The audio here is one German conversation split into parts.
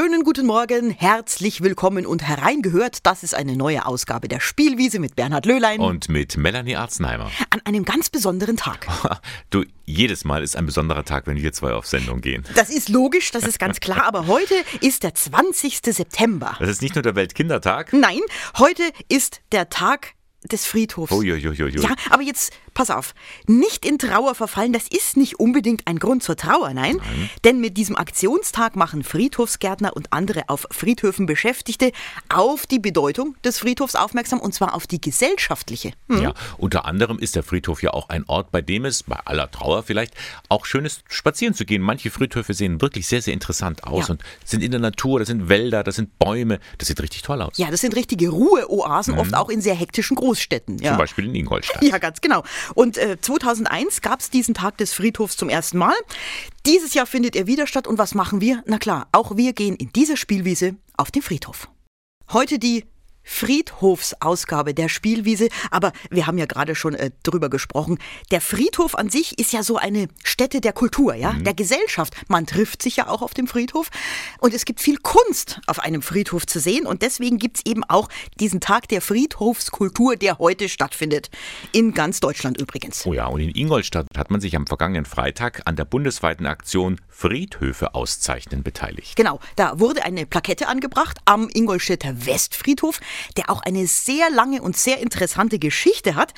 schönen guten Morgen, herzlich willkommen und hereingehört. Das ist eine neue Ausgabe der Spielwiese mit Bernhard Löhlein. Und mit Melanie Arznheimer. An einem ganz besonderen Tag. du, jedes Mal ist ein besonderer Tag, wenn wir zwei auf Sendung gehen. Das ist logisch, das ist ganz klar. Aber heute ist der 20. September. Das ist nicht nur der Weltkindertag. Nein, heute ist der Tag des Friedhofs. Uiuiuiui. Ja, aber jetzt pass auf, nicht in Trauer verfallen, das ist nicht unbedingt ein Grund zur Trauer, nein. Nein. Denn mit diesem Aktionstag machen Friedhofsgärtner und andere auf Friedhöfen Beschäftigte auf die Bedeutung des Friedhofs aufmerksam und zwar auf die gesellschaftliche. Hm. Ja, unter anderem ist der Friedhof ja auch ein Ort, bei dem es, bei aller Trauer vielleicht, auch schön ist, spazieren zu gehen. Manche Friedhöfe sehen wirklich sehr, sehr interessant aus Ja. und sind in der Natur, das sind Wälder, das sind Bäume, das sieht richtig toll aus. Ja, das sind richtige Ruheoasen, oft auch in sehr hektischen Großstädten. Ja. Zum Beispiel in Ingolstadt. Ja, ganz genau. Und äh, 2001 gab es diesen Tag des Friedhofs zum ersten Mal. Dieses Jahr findet er wieder statt. Und was machen wir? Na klar, auch wir gehen in dieser Spielwiese auf den Friedhof. Heute die Friedhofsausgabe der Spielwiese, aber wir haben ja gerade schon äh, drüber gesprochen. Der Friedhof an sich ist ja so eine Stätte der Kultur, ja, der Gesellschaft. Man trifft sich ja auch auf dem Friedhof und es gibt viel Kunst auf einem Friedhof zu sehen und deswegen gibt es eben auch diesen Tag der Friedhofskultur, der heute stattfindet. In ganz Deutschland übrigens. Oh ja, und in Ingolstadt hat man sich am vergangenen Freitag an der bundesweiten Aktion Friedhöfe auszeichnen beteiligt. Genau, da wurde eine Plakette angebracht am Ingolstädter Westfriedhof, der auch eine sehr lange und sehr interessante Geschichte hat.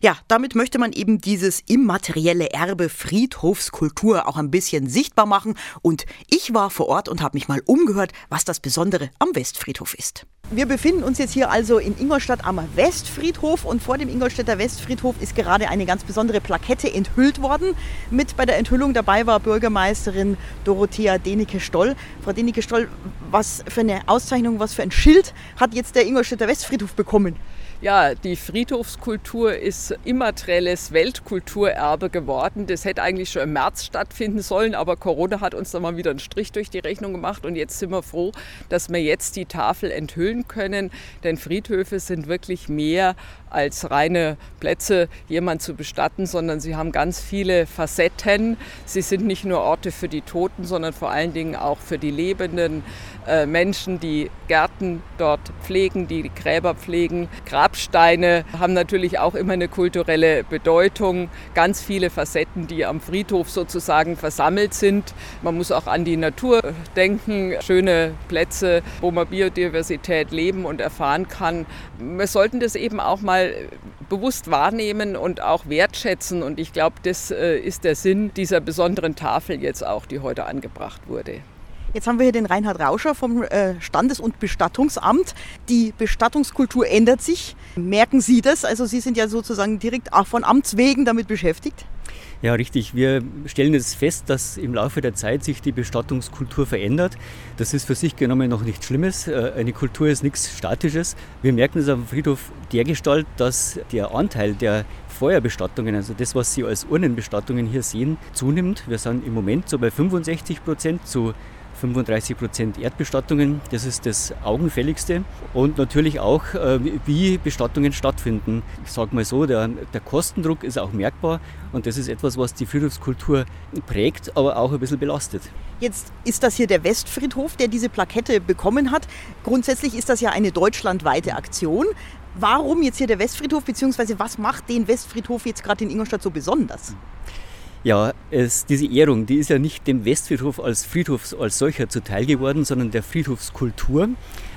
Ja, damit möchte man eben dieses immaterielle Erbe Friedhofskultur auch ein bisschen sichtbar machen. Und ich war vor Ort und habe mich mal umgehört, was das Besondere am Westfriedhof ist. Wir befinden uns jetzt hier also in Ingolstadt am Westfriedhof und vor dem Ingolstädter Westfriedhof ist gerade eine ganz besondere Plakette enthüllt worden. Mit bei der Enthüllung dabei war Bürgermeisterin Dorothea Denike-Stoll. Frau Denike-Stoll, was für eine Auszeichnung, was für ein Schild hat jetzt der Ingolstädter Westfriedhof bekommen? Ja, die Friedhofskultur ist immaterielles Weltkulturerbe geworden. Das hätte eigentlich schon im März stattfinden sollen, aber Corona hat uns da mal wieder einen Strich durch die Rechnung gemacht und jetzt sind wir froh, dass wir jetzt die Tafel enthüllen können, denn Friedhöfe sind wirklich mehr als reine Plätze, jemand zu bestatten, sondern sie haben ganz viele Facetten. Sie sind nicht nur Orte für die Toten, sondern vor allen Dingen auch für die lebenden äh, Menschen, die Gärten dort pflegen, die die Gräber pflegen. Grabsteine haben natürlich auch immer eine kulturelle Bedeutung. Ganz viele Facetten, die am Friedhof sozusagen versammelt sind. Man muss auch an die Natur denken. Schöne Plätze, wo man Biodiversität leben und erfahren kann. Wir sollten das eben auch mal bewusst wahrnehmen und auch wertschätzen. Und ich glaube, das äh, ist der Sinn dieser besonderen Tafel jetzt auch, die heute angebracht wurde. Jetzt haben wir hier den Reinhard Rauscher vom äh, Standes- und Bestattungsamt. Die Bestattungskultur ändert sich. Merken Sie das? Also Sie sind ja sozusagen direkt auch von Amts wegen damit beschäftigt. Ja, richtig. Wir stellen jetzt fest, dass im Laufe der Zeit sich die Bestattungskultur verändert. Das ist für sich genommen noch nichts Schlimmes. Äh, Eine Kultur ist nichts Statisches. Wir merken es am Friedhof dergestalt, dass der Anteil der Feuerbestattungen, also das, was Sie als Urnenbestattungen hier sehen, zunimmt. Wir sind im Moment so bei 65 Prozent zu 35 Prozent Erdbestattungen, das ist das Augenfälligste. Und natürlich auch, äh, wie Bestattungen stattfinden. Ich sage mal so, der, der Kostendruck ist auch merkbar und das ist etwas, was die Friedhofskultur prägt, aber auch ein bisschen belastet. Jetzt ist das hier der Westfriedhof, der diese Plakette bekommen hat. Grundsätzlich ist das ja eine deutschlandweite Aktion. Warum jetzt hier der Westfriedhof, beziehungsweise was macht den Westfriedhof jetzt gerade in Ingolstadt so besonders? Ja, es, diese Ehrung, die ist ja nicht dem Westfriedhof als Friedhof als solcher zuteil geworden, sondern der Friedhofskultur.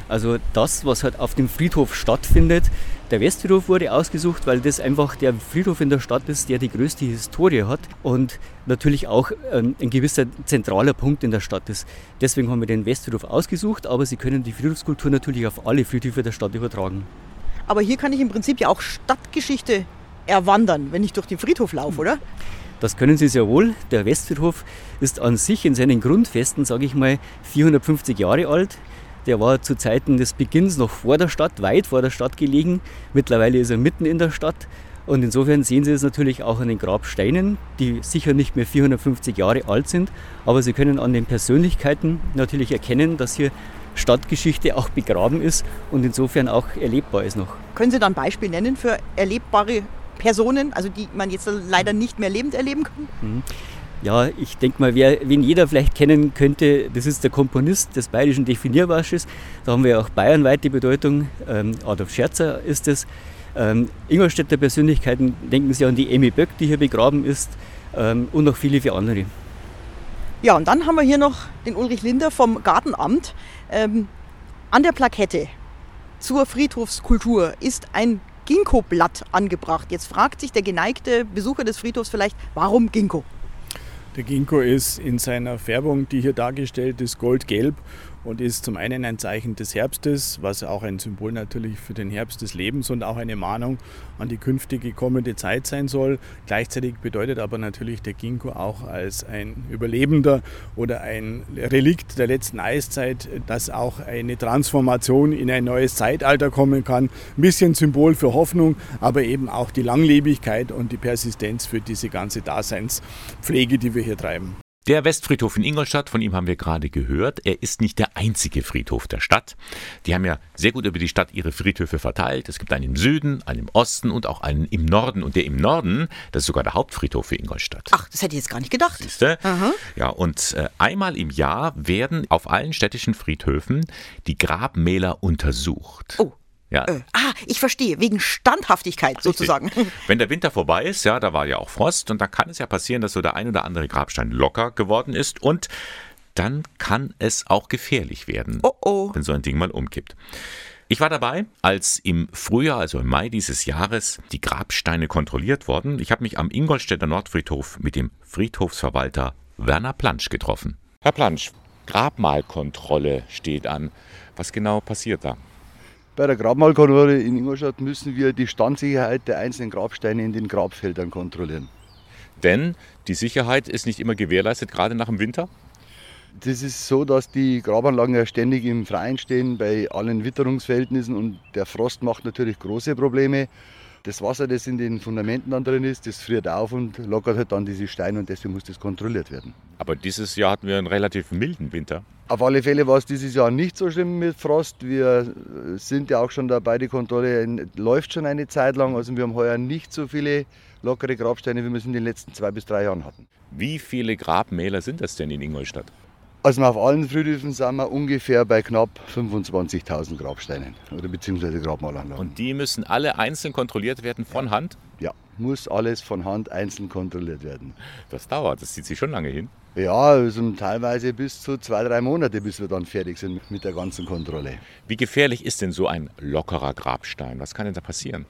Also das, was halt auf dem Friedhof stattfindet. Der Westfriedhof wurde ausgesucht, weil das einfach der Friedhof in der Stadt ist, der die größte Historie hat und natürlich auch ähm, ein gewisser zentraler Punkt in der Stadt ist. Deswegen haben wir den Westfriedhof ausgesucht, aber Sie können die Friedhofskultur natürlich auf alle Friedhöfe der Stadt übertragen. Aber hier kann ich im Prinzip ja auch Stadtgeschichte erwandern, wenn ich durch den Friedhof laufe, oder? Das können Sie sehr wohl. Der Westfriedhof ist an sich in seinen Grundfesten, sage ich mal, 450 Jahre alt. Der war zu Zeiten des Beginns noch vor der Stadt, weit vor der Stadt gelegen. Mittlerweile ist er mitten in der Stadt. Und insofern sehen Sie es natürlich auch an den Grabsteinen, die sicher nicht mehr 450 Jahre alt sind. Aber Sie können an den Persönlichkeiten natürlich erkennen, dass hier Stadtgeschichte auch begraben ist und insofern auch erlebbar ist noch. Können Sie da ein Beispiel nennen für erlebbare Personen, also die man jetzt leider nicht mehr lebend erleben kann? Ja, ich denke mal, wer, wen jeder vielleicht kennen könnte, das ist der Komponist des bayerischen Definierwarsches. Da haben wir auch bayernweite Bedeutung. Ähm, Adolf Scherzer ist es. Ähm, Ingolstädter Persönlichkeiten, denken Sie an die Emmy Böck, die hier begraben ist, ähm, und noch viele, viele andere. Ja, und dann haben wir hier noch den Ulrich Linder vom Gartenamt. Ähm, an der Plakette zur Friedhofskultur ist ein Ginkgo-Blatt angebracht. Jetzt fragt sich der geneigte Besucher des Friedhofs vielleicht, warum Ginkgo? Der Ginkgo ist in seiner Färbung, die hier dargestellt ist, goldgelb und ist zum einen ein Zeichen des Herbstes, was auch ein Symbol natürlich für den Herbst des Lebens und auch eine Mahnung an die künftige kommende Zeit sein soll. Gleichzeitig bedeutet aber natürlich der Ginkgo auch als ein Überlebender oder ein Relikt der letzten Eiszeit, dass auch eine Transformation in ein neues Zeitalter kommen kann. Ein bisschen Symbol für Hoffnung, aber eben auch die Langlebigkeit und die Persistenz für diese ganze Daseinspflege, die wir hier treiben. Der Westfriedhof in Ingolstadt, von ihm haben wir gerade gehört, er ist nicht der einzige Friedhof der Stadt. Die haben ja sehr gut über die Stadt ihre Friedhöfe verteilt. Es gibt einen im Süden, einen im Osten und auch einen im Norden. Und der im Norden, das ist sogar der Hauptfriedhof für Ingolstadt. Ach, das hätte ich jetzt gar nicht gedacht. Siehste? Ja, und äh, einmal im Jahr werden auf allen städtischen Friedhöfen die Grabmäler untersucht. Oh. Ja. Äh, ah, ich verstehe, wegen Standhaftigkeit sozusagen. Wenn der Winter vorbei ist, ja, da war ja auch Frost und dann kann es ja passieren, dass so der ein oder andere Grabstein locker geworden ist und dann kann es auch gefährlich werden, Oh oh. wenn so ein Ding mal umkippt. Ich war dabei, als im Frühjahr, also im Mai dieses Jahres, die Grabsteine kontrolliert wurden. Ich habe mich am Ingolstädter Nordfriedhof mit dem Friedhofsverwalter Werner Plansch getroffen. Herr Plansch, Grabmalkontrolle steht an. Was genau passiert da? Bei der Grabmalkontrolle in Ingolstadt müssen wir die Standsicherheit der einzelnen Grabsteine in den Grabfeldern kontrollieren. Denn die Sicherheit ist nicht immer gewährleistet, gerade nach dem Winter. Das ist so, dass die Grabanlagen ja ständig im Freien stehen bei allen Witterungsverhältnissen und der Frost macht natürlich große Probleme. Das Wasser, das in den Fundamenten dann drin ist, das friert auf und lockert halt dann diese Steine und deswegen muss das kontrolliert werden. Aber dieses Jahr hatten wir einen relativ milden Winter. Auf alle Fälle war es dieses Jahr nicht so schlimm mit Frost. Wir sind ja auch schon dabei, die Kontrolle läuft schon eine Zeit lang. Also wir haben heuer nicht so viele lockere Grabsteine, wie wir es in den letzten zwei bis drei Jahren hatten. Wie viele Grabmäler sind das denn in Ingolstadt? Also auf allen Friedhöfen sind wir ungefähr bei knapp 25.000 Grabsteinen oder beziehungsweise Grabmalanlagen. Und die müssen alle einzeln kontrolliert werden von Hand? ja, muss alles von Hand einzeln kontrolliert werden. Das dauert, das zieht sich schon lange hin. Ja, also teilweise bis zu zwei, drei Monate, bis wir dann fertig sind mit der ganzen Kontrolle. Wie gefährlich ist denn so ein lockerer Grabstein? Was kann denn da passieren?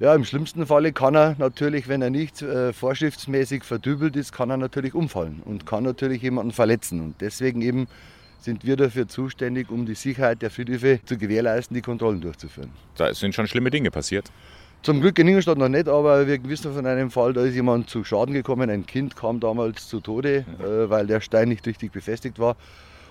Ja, im schlimmsten Falle kann er natürlich, wenn er nicht äh, vorschriftsmäßig verdübelt ist, kann er natürlich umfallen und kann natürlich jemanden verletzen. Und deswegen eben sind wir dafür zuständig, um die Sicherheit der Friedhöfe zu gewährleisten, die Kontrollen durchzuführen. Da sind schon schlimme Dinge passiert. Zum Glück in Ingolstadt noch nicht, aber wir wissen von einem Fall, da ist jemand zu Schaden gekommen. Ein Kind kam damals zu Tode, äh, weil der Stein nicht richtig befestigt war.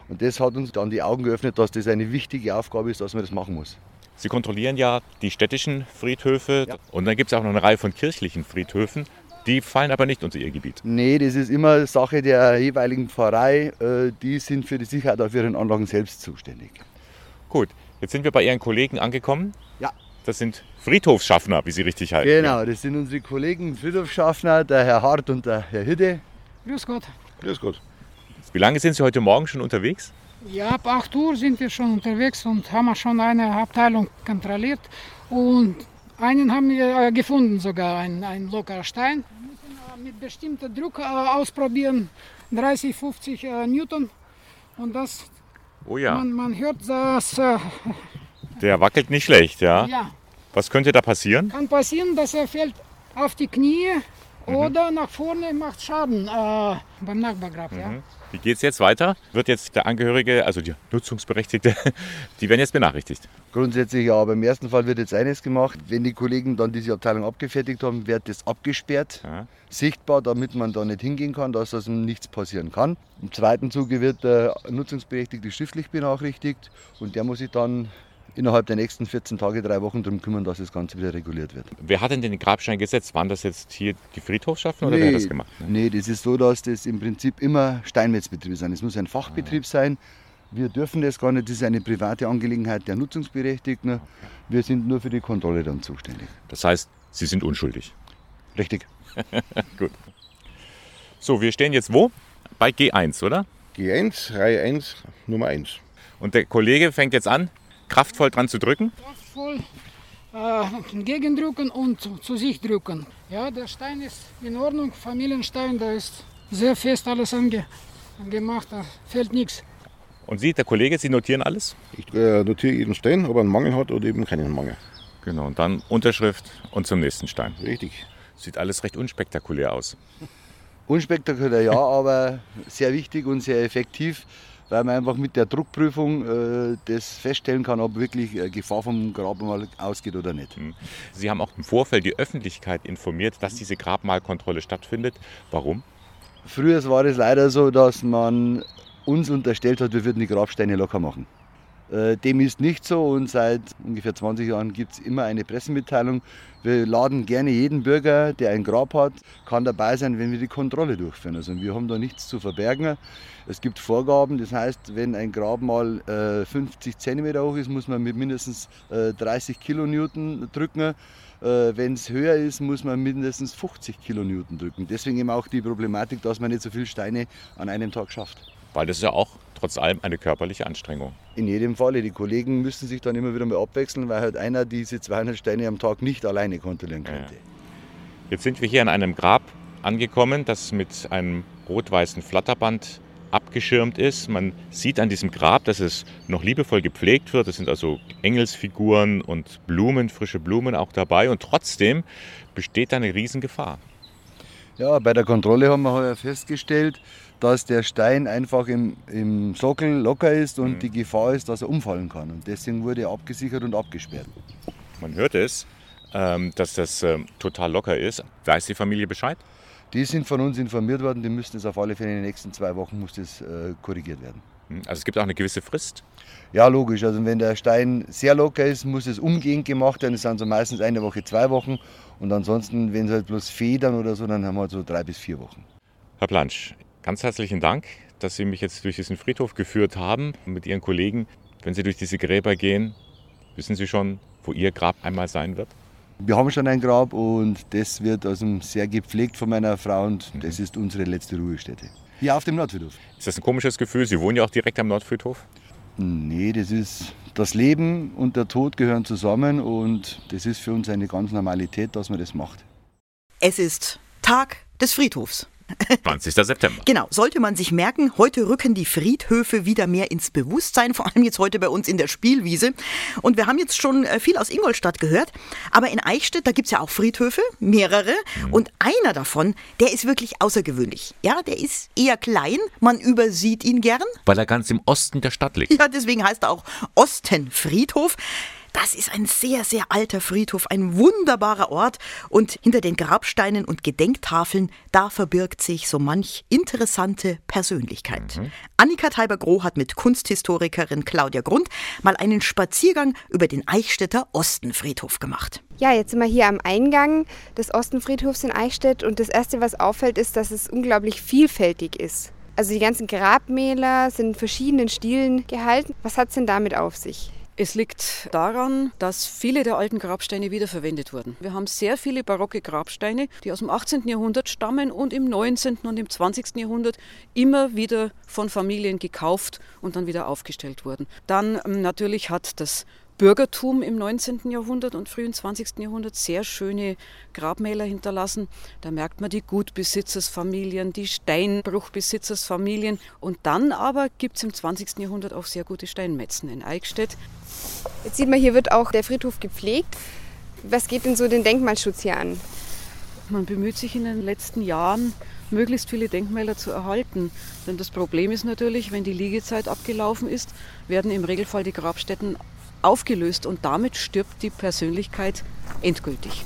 Und das hat uns dann die Augen geöffnet, dass das eine wichtige Aufgabe ist, dass man das machen muss. Sie kontrollieren ja die städtischen Friedhöfe Ja. und dann gibt es auch noch eine Reihe von kirchlichen Friedhöfen. Die fallen aber nicht unter Ihr Gebiet. Nee, das ist immer Sache der jeweiligen Pfarrei. Äh, Die sind für die Sicherheit auf ihren Anlagen selbst zuständig. Gut, jetzt sind wir bei Ihren Kollegen angekommen. Ja. Das sind Friedhofschaffner, wie sie richtig heißen. Genau, das sind unsere Kollegen Friedhofschaffner, der Herr Hart und der Herr Hütte. Grüß Gott. Grüß Gott. Wie lange sind Sie heute Morgen schon unterwegs? Ja, ab 8 Uhr sind wir schon unterwegs und haben schon eine Abteilung kontrolliert. Und einen haben wir äh, gefunden, sogar ein, ein lockerer Stein. Wir müssen mit bestimmtem Druck äh, ausprobieren, 30, 50 äh, Newton. Und das, Oh ja, man, man hört das, der wackelt nicht schlecht, ja. ja, Was könnte da passieren? kann passieren, dass er fällt auf die Knie oder nach vorne macht Schaden äh, beim Nachbargrab. Ja. Wie geht es jetzt weiter? Wird jetzt der Angehörige, also die Nutzungsberechtigte, die werden jetzt benachrichtigt. Grundsätzlich ja, aber im ersten Fall wird jetzt eines gemacht. Wenn die Kollegen dann diese Abteilung abgefertigt haben, wird das abgesperrt, Ja. sichtbar, damit man da nicht hingehen kann, dass also nichts passieren kann. Im zweiten Zuge wird der Nutzungsberechtigte schriftlich benachrichtigt und der muss sich dann innerhalb der nächsten 14 Tage, drei Wochen darum kümmern, dass das Ganze wieder reguliert wird. Wer hat denn den Grabstein gesetzt? Waren das jetzt hier die Friedhofschaffner oder wer hat das gemacht? ne? nee, das ist so, dass das im Prinzip immer Steinmetzbetriebe sind. Es muss ein Fachbetrieb sein. Wir dürfen das gar nicht, das ist eine private Angelegenheit der Nutzungsberechtigten. Wir sind nur für die Kontrolle dann zuständig. Das heißt, Sie sind unschuldig. Richtig. So, wir stehen jetzt wo? Bei G1, oder? G1, Reihe 1, Nummer 1. Und der Kollege fängt jetzt an, kraftvoll dran zu drücken. Kraftvoll äh, entgegendrücken und zu, zu sich drücken. Ja, der Stein ist in Ordnung, Familienstein, da ist sehr fest alles ange, gemacht, da fällt nichts. Und Sie, der Kollege, Sie notieren alles? Ich äh, notiere jeden Stein, ob er einen Mangel hat oder eben keinen Mangel. Genau, und dann Unterschrift und zum nächsten Stein. Richtig. Sieht alles recht unspektakulär aus. Unspektakulär ja, aber sehr wichtig und sehr effektiv, weil man einfach mit der Druckprüfung äh, das feststellen kann, ob wirklich äh, Gefahr vom Grabmal ausgeht oder nicht. Sie haben auch im Vorfeld die Öffentlichkeit informiert, dass diese Grabmalkontrolle stattfindet. Warum? Früher war es leider so, dass man uns unterstellt hat, wir würden die Grabsteine locker machen. Äh, dem ist nicht so und seit ungefähr 20 Jahren gibt es immer eine Pressemitteilung. Wir laden gerne jeden Bürger, der ein Grab hat, kann dabei sein, wenn wir die Kontrolle durchführen. Also wir haben da nichts zu verbergen. Es gibt Vorgaben, das heißt, wenn ein Grab mal äh, 50 cm hoch ist, muss man mit mindestens äh, 30 Kilonewton drücken. Äh, wenn es höher ist, muss man mindestens 50 Kilonewton drücken. Deswegen eben auch die Problematik, dass man nicht so viele Steine an einem Tag schafft. Weil das ist ja auch trotz allem eine körperliche Anstrengung. In jedem Falle. Die Kollegen müssen sich dann immer wieder mal abwechseln, weil halt einer diese 200 Steine am Tag nicht alleine kontrollieren könnte. Ja. Jetzt sind wir hier an einem Grab angekommen, das mit einem rot-weißen Flatterband abgeschirmt ist. Man sieht an diesem Grab, dass es noch liebevoll gepflegt wird. Es sind also Engelsfiguren und Blumen, frische Blumen auch dabei. Und trotzdem besteht da eine Riesengefahr. Ja, bei der Kontrolle haben wir heuer festgestellt, dass der Stein einfach im, im Sockel locker ist und mhm. die Gefahr ist, dass er umfallen kann. Und deswegen wurde er abgesichert und abgesperrt. Man hört es, ähm, dass das ähm, total locker ist. Weiß die Familie Bescheid? Die sind von uns informiert worden, die müssten es auf alle Fälle in den nächsten zwei Wochen muss das, äh, korrigiert werden. Hm, also es gibt auch eine gewisse Frist? Ja, logisch. Also wenn der Stein sehr locker ist, muss es umgehend gemacht werden. Das sind so meistens eine Woche, zwei Wochen. Und ansonsten, wenn es halt bloß Federn oder so, dann haben wir halt so drei bis vier Wochen. Herr Plansch, Ganz herzlichen Dank, dass Sie mich jetzt durch diesen Friedhof geführt haben mit Ihren Kollegen. Wenn Sie durch diese Gräber gehen, wissen Sie schon, wo Ihr Grab einmal sein wird? Wir haben schon ein Grab und das wird also sehr gepflegt von meiner Frau und mhm. das ist unsere letzte Ruhestätte. Hier auf dem Nordfriedhof. Ist das ein komisches Gefühl? Sie wohnen ja auch direkt am Nordfriedhof? Nee, das ist das Leben und der Tod gehören zusammen und das ist für uns eine ganz Normalität, dass man das macht. Es ist Tag des Friedhofs. 20. September. Genau, sollte man sich merken, heute rücken die Friedhöfe wieder mehr ins Bewusstsein, vor allem jetzt heute bei uns in der Spielwiese. Und wir haben jetzt schon äh, viel aus Ingolstadt gehört, aber in Eichstätt, da gibt es ja auch Friedhöfe, mehrere. Mhm. Und einer davon, der ist wirklich außergewöhnlich. Ja, der ist eher klein, man übersieht ihn gern. Weil er ganz im Osten der Stadt liegt. Ja, deswegen heißt er auch Ostenfriedhof. Das ist ein sehr, sehr alter Friedhof, ein wunderbarer Ort und hinter den Grabsteinen und Gedenktafeln, da verbirgt sich so manch interessante Persönlichkeit. Mhm. Annika Teiber-Groh hat mit Kunsthistorikerin Claudia Grund mal einen Spaziergang über den Eichstätter Ostenfriedhof gemacht. Ja, jetzt sind wir hier am Eingang des Ostenfriedhofs in Eichstätt und das Erste, was auffällt, ist, dass es unglaublich vielfältig ist. Also die ganzen Grabmäler sind in verschiedenen Stilen gehalten. Was hat es denn damit auf sich? Es liegt daran, dass viele der alten Grabsteine wiederverwendet wurden. Wir haben sehr viele barocke Grabsteine, die aus dem 18. Jahrhundert stammen und im 19. und im 20. Jahrhundert immer wieder von Familien gekauft und dann wieder aufgestellt wurden. Dann ähm, natürlich hat das Bürgertum im 19. Jahrhundert und frühen 20. Jahrhundert sehr schöne Grabmäler hinterlassen. Da merkt man die Gutbesitzersfamilien, die Steinbruchbesitzersfamilien. Und dann aber gibt es im 20. Jahrhundert auch sehr gute Steinmetzen in Eichstätt. Jetzt sieht man, hier wird auch der Friedhof gepflegt. Was geht denn so den Denkmalschutz hier an? Man bemüht sich in den letzten Jahren, möglichst viele Denkmäler zu erhalten. Denn das Problem ist natürlich, wenn die Liegezeit abgelaufen ist, werden im Regelfall die Grabstätten aufgelöst und damit stirbt die Persönlichkeit endgültig.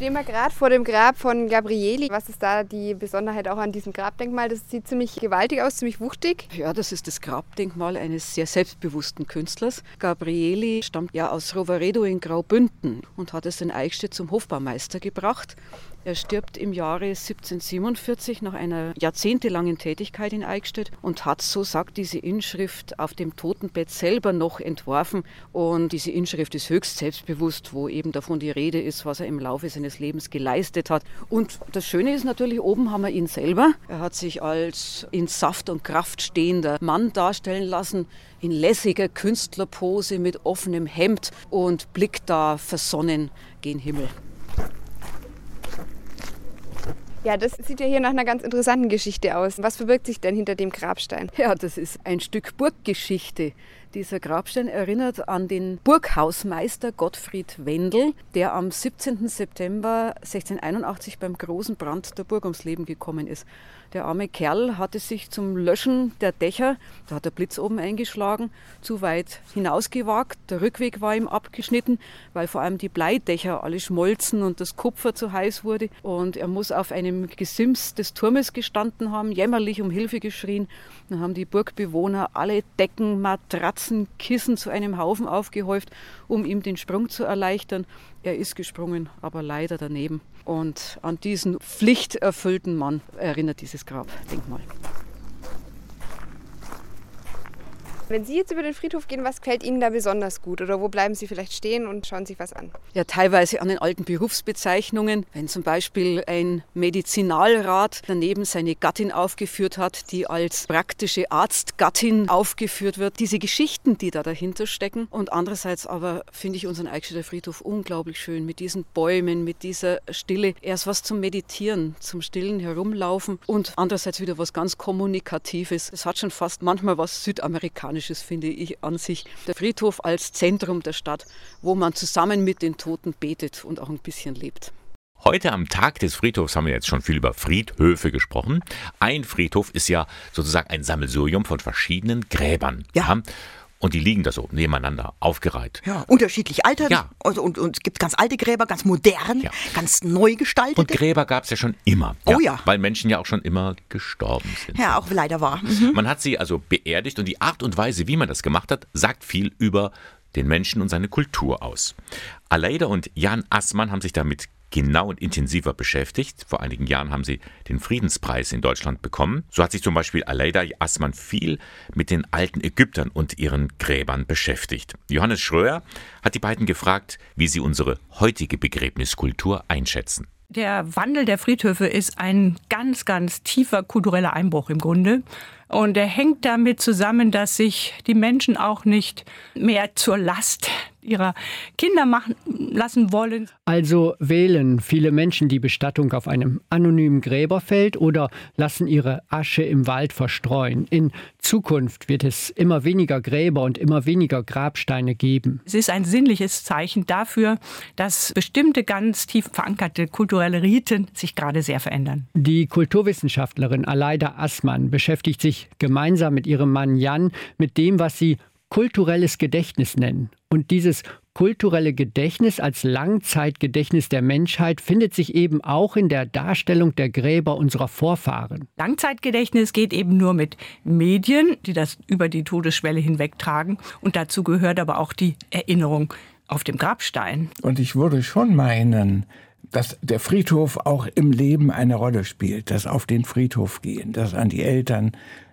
Stehen wir gerade vor dem Grab von Gabrieli. Was ist da die Besonderheit auch an diesem Grabdenkmal? Das sieht ziemlich gewaltig aus, ziemlich wuchtig. Ja, das ist das Grabdenkmal eines sehr selbstbewussten Künstlers. Gabrieli stammt ja aus Roveredo in Graubünden und hat es in Eichstätt zum Hofbaumeister gebracht. Er stirbt im Jahre 1747 nach einer jahrzehntelangen Tätigkeit in Eichstätt und hat, so sagt diese Inschrift, auf dem Totenbett selber noch entworfen. Und diese Inschrift ist höchst selbstbewusst, wo eben davon die Rede ist, was er im Laufe seines Lebens geleistet hat. Und das Schöne ist natürlich, oben haben wir ihn selber. Er hat sich als in Saft und Kraft stehender Mann darstellen lassen, in lässiger Künstlerpose mit offenem Hemd und blickt da versonnen gen Himmel. Ja, das sieht ja hier nach einer ganz interessanten Geschichte aus. Was verbirgt sich denn hinter dem Grabstein? Ja, das ist ein Stück Burggeschichte. Dieser Grabstein erinnert an den Burghausmeister Gottfried Wendel, der am 17. September 1681 beim großen Brand der Burg ums Leben gekommen ist. Der arme Kerl hatte sich zum Löschen der Dächer, da hat der Blitz oben eingeschlagen, zu weit hinausgewagt. Der Rückweg war ihm abgeschnitten, weil vor allem die Bleidächer alle schmolzen und das Kupfer zu heiß wurde. Und er muss auf einem Gesims des Turmes gestanden haben, jämmerlich um Hilfe geschrien. Dann haben die Burgbewohner alle Decken, Matratzen, Kissen zu einem Haufen aufgehäuft, um ihm den Sprung zu erleichtern. Er ist gesprungen, aber leider daneben. Und an diesen pflichterfüllten Mann erinnert dieses Grabdenkmal. Wenn Sie jetzt über den Friedhof gehen, was gefällt Ihnen da besonders gut? Oder wo bleiben Sie vielleicht stehen und schauen sich was an? Ja, teilweise an den alten Berufsbezeichnungen. Wenn zum Beispiel ein Medizinalrat daneben seine Gattin aufgeführt hat, die als praktische Arztgattin aufgeführt wird. Diese Geschichten, die da dahinter stecken. Und andererseits aber finde ich unseren Eichstätter Friedhof unglaublich schön mit diesen Bäumen, mit dieser Stille. Er ist was zum Meditieren, zum stillen Herumlaufen und andererseits wieder was ganz Kommunikatives. Es hat schon fast manchmal was Südamerikanisches. Symptomatisches, finde ich, an sich. Der Friedhof als Zentrum der Stadt, wo man zusammen mit den Toten betet und auch ein bisschen lebt. Heute am Tag des Friedhofs haben wir jetzt schon viel über Friedhöfe gesprochen. Ein Friedhof ist ja sozusagen ein Sammelsurium von verschiedenen Gräbern. Ja. Und die liegen da so nebeneinander, aufgereiht. Ja, unterschiedlich altert. Ja. Und, und, und es gibt ganz alte Gräber, ganz modern, Ja. ganz neu gestaltet. Und Gräber gab es ja schon immer. Oh ja. Weil Menschen ja auch schon immer gestorben sind. ja, auch leider wahr. Mhm. Man hat sie also beerdigt und die Art und Weise, wie man das gemacht hat, sagt viel über den Menschen und seine Kultur aus. Aleida und Jan Assmann haben sich damit genau und intensiver beschäftigt. Vor einigen Jahren haben sie den Friedenspreis in Deutschland bekommen. So hat sich zum Beispiel Aleida Assmann viel mit den alten Ägyptern und ihren Gräbern beschäftigt. Johannes Schröer hat die beiden gefragt, wie sie unsere heutige Begräbniskultur einschätzen. Der Wandel der Friedhöfe ist ein ganz, ganz tiefer kultureller Einbruch im Grunde. Und er hängt damit zusammen, dass sich die Menschen auch nicht mehr zur Last ihrer Kinder machen lassen wollen. Also wählen viele Menschen die Bestattung auf einem anonymen Gräberfeld oder lassen ihre Asche im Wald verstreuen. In Zukunft wird es immer weniger Gräber und immer weniger Grabsteine geben. Es ist ein sinnliches Zeichen dafür, dass bestimmte ganz tief verankerte kulturelle Riten sich gerade sehr verändern. Die Kulturwissenschaftlerin Aleida Assmann beschäftigt sich gemeinsam mit ihrem Mann Jan mit dem, was sie kulturelles Gedächtnis nennen. Und dieses kulturelle Gedächtnis als Langzeitgedächtnis der Menschheit findet sich eben auch in der Darstellung der Gräber unserer Vorfahren. Langzeitgedächtnis geht eben nur mit Medien, die das über die Todesschwelle hinwegtragen. Und dazu gehört aber auch die Erinnerung auf dem Grabstein. Und ich würde schon meinen, dass der Friedhof auch im Leben eine Rolle spielt, das auf den Friedhof gehen, das an die Eltern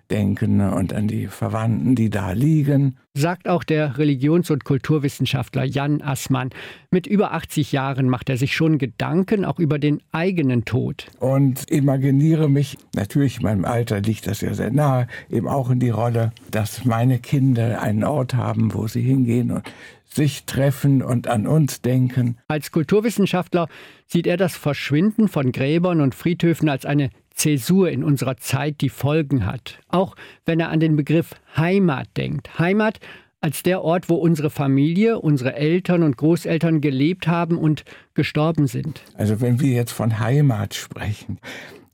denken und an die Verwandten, die da liegen. Sagt auch der Religions- und Kulturwissenschaftler Jan Assmann. Mit über 80 Jahren macht er sich schon Gedanken auch über den eigenen Tod. Und imaginiere mich, natürlich in meinem Alter liegt das ja sehr nahe, eben auch in die Rolle, dass meine Kinder einen Ort haben, wo sie hingehen und sich treffen und an uns denken. Als Kulturwissenschaftler sieht er das Verschwinden von Gräbern und Friedhöfen als eine Zäsur in unserer Zeit, die Folgen hat. Auch wenn er an den Begriff Heimat denkt. Heimat als der Ort, wo unsere Familie, unsere Eltern und Großeltern gelebt haben und gestorben sind. Also wenn wir jetzt von Heimat sprechen,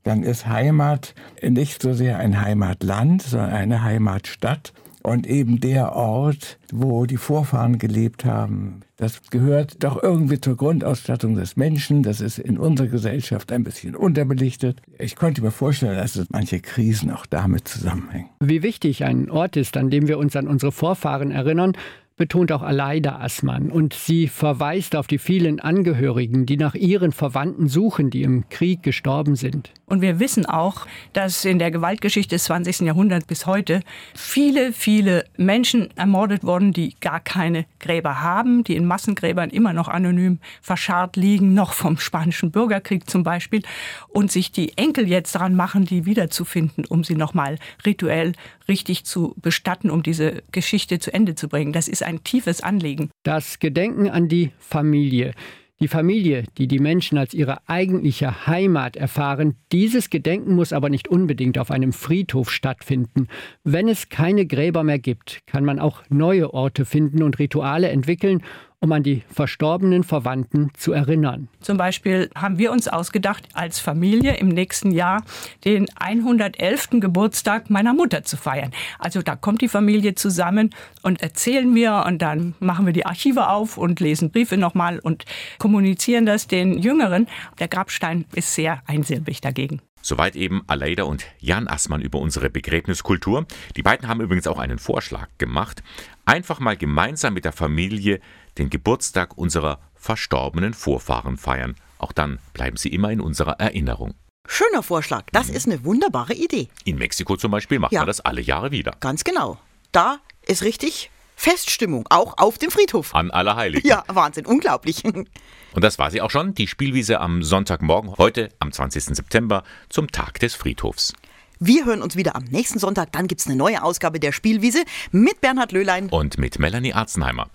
dann ist Heimat nicht so sehr ein Heimatland, sondern eine Heimatstadt und eben der Ort, wo die Vorfahren gelebt haben. Das gehört doch irgendwie zur Grundausstattung des Menschen. Das ist in unserer Gesellschaft ein bisschen unterbelichtet. Ich könnte mir vorstellen, dass es manche Krisen auch damit zusammenhängen. Wie wichtig ein Ort ist, an dem wir uns an unsere Vorfahren erinnern, betont auch Aleida Assmann. Und sie verweist auf die vielen Angehörigen, die nach ihren Verwandten suchen, die im Krieg gestorben sind. Und wir wissen auch, dass in der Gewaltgeschichte des 20. Jahrhunderts bis heute viele, viele Menschen ermordet wurden, die gar keine Gräber haben, die in Massengräbern immer noch anonym verscharrt liegen, noch vom Spanischen Bürgerkrieg zum Beispiel, und sich die Enkel jetzt daran machen, die wiederzufinden, um sie nochmal rituell richtig zu bestatten, um diese Geschichte zu Ende zu bringen. Das ist ein tiefes Anliegen. Das Gedenken an die Familie. Die Familie, die die Menschen als ihre eigentliche Heimat erfahren, dieses Gedenken muss aber nicht unbedingt auf einem Friedhof stattfinden. Wenn es keine Gräber mehr gibt, kann man auch neue Orte finden und Rituale entwickeln, um an die verstorbenen Verwandten zu erinnern. Zum Beispiel haben wir uns ausgedacht, als Familie im nächsten Jahr den 111. Geburtstag meiner Mutter zu feiern. Also da kommt die Familie zusammen und erzählen mir und dann machen wir die Archive auf und lesen Briefe nochmal und kommunizieren das den Jüngeren. Der Grabstein ist sehr einsilbig dagegen. Soweit eben Aleida und Jan Assmann über unsere Begräbniskultur. Die beiden haben übrigens auch einen Vorschlag gemacht. Einfach mal gemeinsam mit der Familie den Geburtstag unserer verstorbenen Vorfahren feiern. Auch dann bleiben sie immer in unserer Erinnerung. Schöner Vorschlag. Das ist eine wunderbare Idee. In Mexiko zum Beispiel macht Ja. man das alle Jahre wieder. Ganz genau. Da ist richtig Feststimmung, auch auf dem Friedhof. An Allerheiligen. Ja, Wahnsinn, unglaublich. Und das war sie auch schon, die Spielwiese am Sonntagmorgen, heute am 20. September, zum Tag des Friedhofs. Wir hören uns wieder am nächsten Sonntag. Dann gibt's eine neue Ausgabe der Spielwiese mit Bernhard Löhlein. Und mit Melanie Arzenheimer.